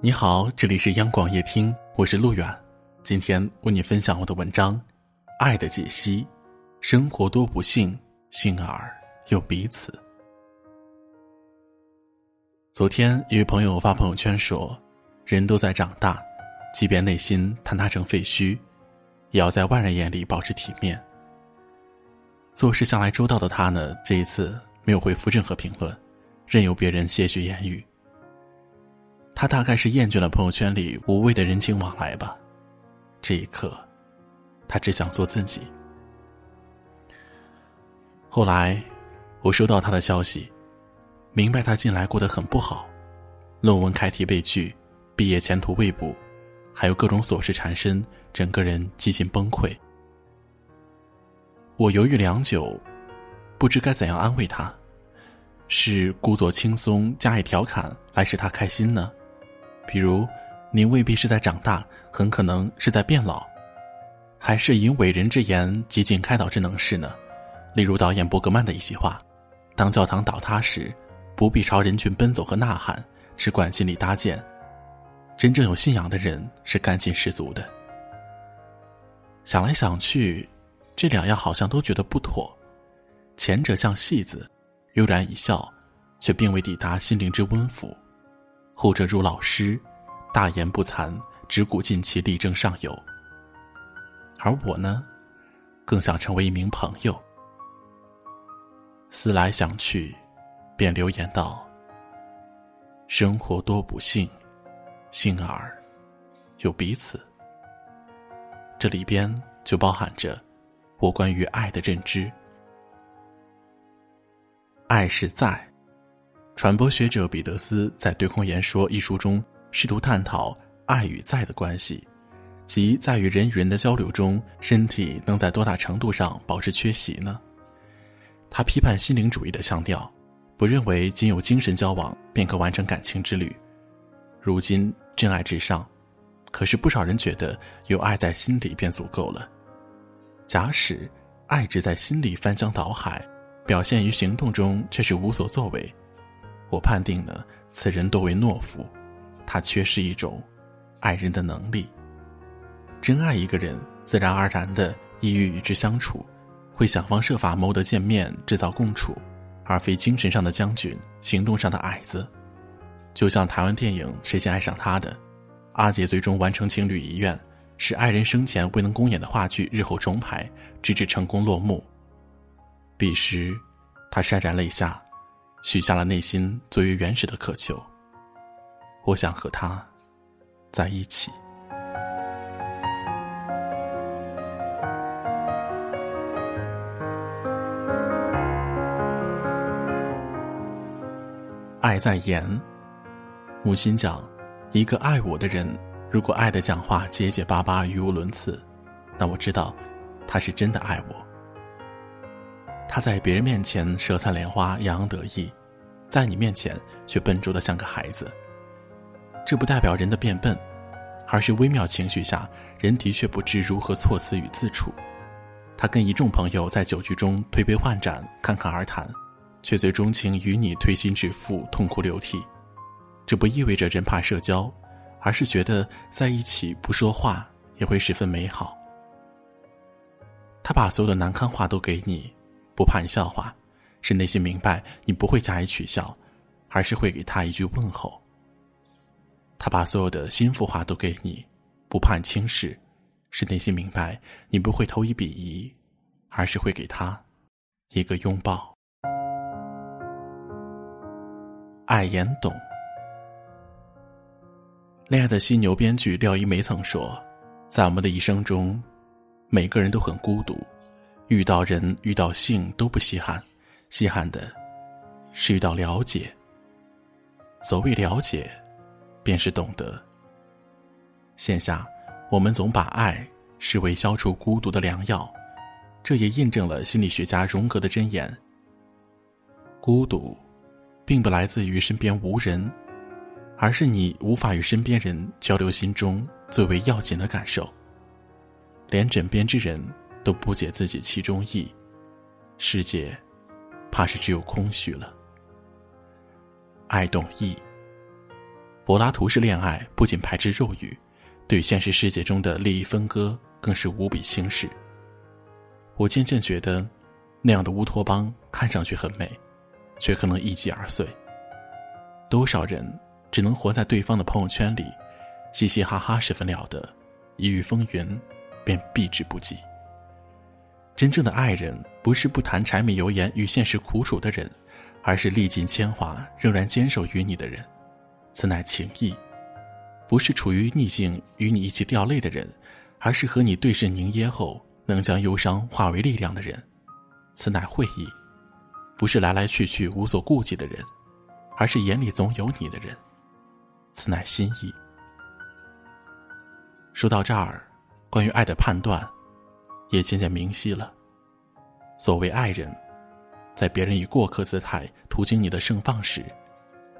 你好，这里是央广夜听，我是陆远，今天为你分享我的文章《爱的解析》，生活多不幸，幸而有彼此。昨天一位朋友发朋友圈说：“人都在长大，即便内心坍塌成废墟，也要在外人眼里保持体面。”做事向来周到的他呢，这一次没有回复任何评论，任由别人些许言语。他大概是厌倦了朋友圈里无谓的人情往来吧。这一刻，他只想做自己。后来，我收到他的消息，明白他近来过得很不好，论文开题被拒，毕业前途未卜，还有各种琐事缠身，整个人几近崩溃。我犹豫良久，不知该怎样安慰他，是故作轻松加以调侃来使他开心呢？比如，你未必是在长大，很可能是在变老，还是以伟人之言极尽开导之能事呢？例如导演伯格曼的一席话：“当教堂倒塌时，不必朝人群奔走和呐喊，只管尽力搭建。真正有信仰的人是干劲十足的。”想来想去，这两样好像都觉得不妥。前者像戏子，悠然一笑，却并未抵达心灵之温抚。后者如老师，大言不惭，只顾尽其力争上游。而我呢，更想成为一名朋友。思来想去，便留言道：“生活多不幸，幸而有彼此。”这里边就包含着我关于爱的认知。爱是在。传播学者彼得斯在《对空言说》一书中试图探讨爱与在的关系，即在于人与人的交流中，身体能在多大程度上保持缺席呢？他批判心灵主义的腔调，不认为仅有精神交往便可完成感情之旅。如今真爱至上，可是不少人觉得有爱在心里便足够了。假使爱只在心里翻江倒海，表现于行动中却是无所作为。我判定呢，此人多为懦夫，他缺失一种爱人的能力。真爱一个人，自然而然的意欲与之相处，会想方设法谋得见面，制造共处，而非精神上的将军，行动上的矮子。就像台湾电影《谁先爱上他》的阿杰，最终完成情侣遗愿，使爱人生前未能公演的话剧日后重排，直至成功落幕。彼时，他潸然泪下。许下了内心最为原始的渴求。我想和他在一起。爱在言。母亲讲，一个爱我的人，如果爱的讲话结结巴巴、语无伦次，那我知道，他是真的爱我。他在别人面前舌灿莲花、洋洋得意，在你面前却笨拙的像个孩子。这不代表人的变笨，而是微妙情绪下，人的确不知如何措辞与自处。他跟一众朋友在酒局中推杯换盏、侃侃而谈，却最钟情与你推心置腹、痛哭流涕。这不意味着人怕社交，而是觉得在一起不说话也会十分美好。他把所有的难堪话都给你。不怕你笑话，是内心明白你不会加以取笑，而是会给他一句问候。他把所有的心腹话都给你，不怕你轻视，是内心明白你不会投以鄙夷，而是会给他一个拥抱。爱言懂，恋爱的犀牛编剧廖一梅曾说，在我们的一生中，每个人都很孤独。遇到人、遇到性都不稀罕，稀罕的是遇到了解。所谓了解，便是懂得。线下，我们总把爱视为消除孤独的良药，这也印证了心理学家荣格的箴言：孤独，并不来自于身边无人，而是你无法与身边人交流心中最为要紧的感受，连枕边之人。都不解自己其中意，世界，怕是只有空虚了。爱懂意，柏拉图式恋爱不仅排斥肉欲，对现实世界中的利益分割更是无比轻视。我渐渐觉得，那样的乌托邦看上去很美，却可能一击而碎。多少人只能活在对方的朋友圈里，嘻嘻哈哈十分了得，一遇风云，便避之不及。真正的爱人，不是不谈柴米油盐与现实苦楚的人，而是历尽铅华仍然坚守于你的人，此乃情谊；不是处于逆境与你一起掉泪的人，而是和你对视凝噎后。能将忧伤化为力量的人，此乃会意；不是来来去去无所顾忌的人，而是眼里总有你的人，此乃心意。说到这儿，关于爱的判断，也渐渐明晰了。所谓爱人，在别人以过客姿态途经你的盛放时，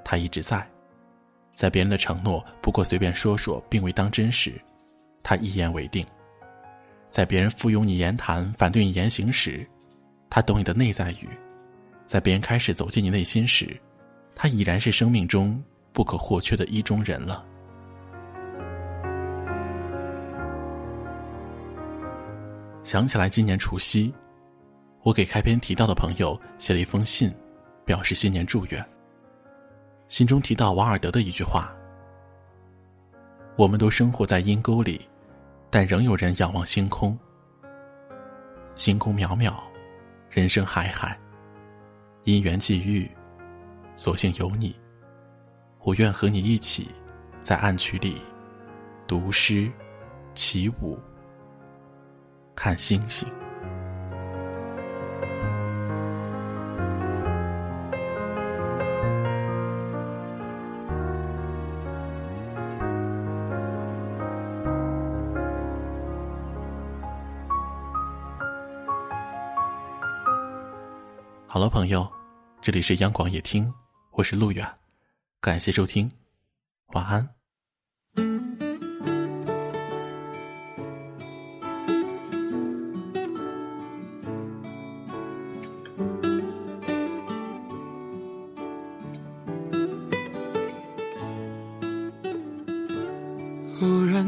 他一直在；在别人的承诺不过随便说说，并未当真时，他一言为定。在别人附庸你言谈、反对你言行时，他懂你的内在语；在别人开始走进你内心时，他已然是生命中不可或缺的意中人了。想起来今年除夕，我给开篇提到的朋友写了一封信，表示新年祝愿。信中提到瓦尔德的一句话：“我们都生活在阴沟里。”但仍有人仰望星空。星空渺渺，人生海海，因缘际遇，所幸有你。我愿和你一起，在暗渠里读诗、起舞、看星星。好了，朋友，这里是央广夜听，我是陆远，感谢收听，晚安。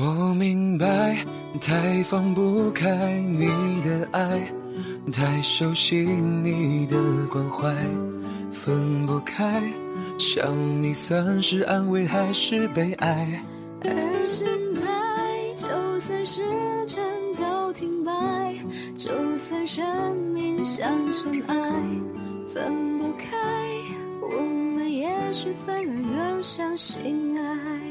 我明白，太放不开你的爱。太熟悉你的关怀，分不开，想你算是安慰还是悲哀？而现在，就算时针都停摆，就算生命像尘埃，分不开，我们也许反而更相信爱。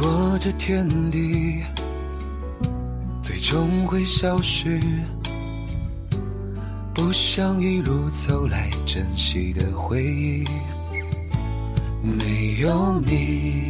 过这天地，最终会消失。不想一路走来珍惜的回忆，没有你。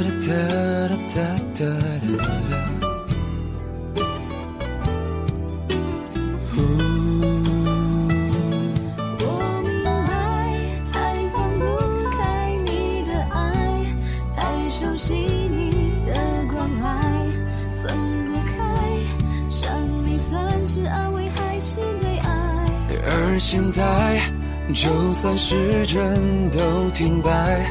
哒哒哒哒哒哒呼我明白太放不开你的爱太熟悉你的关怀分不开想你算是安慰还是悲哀而现在就算时针都停摆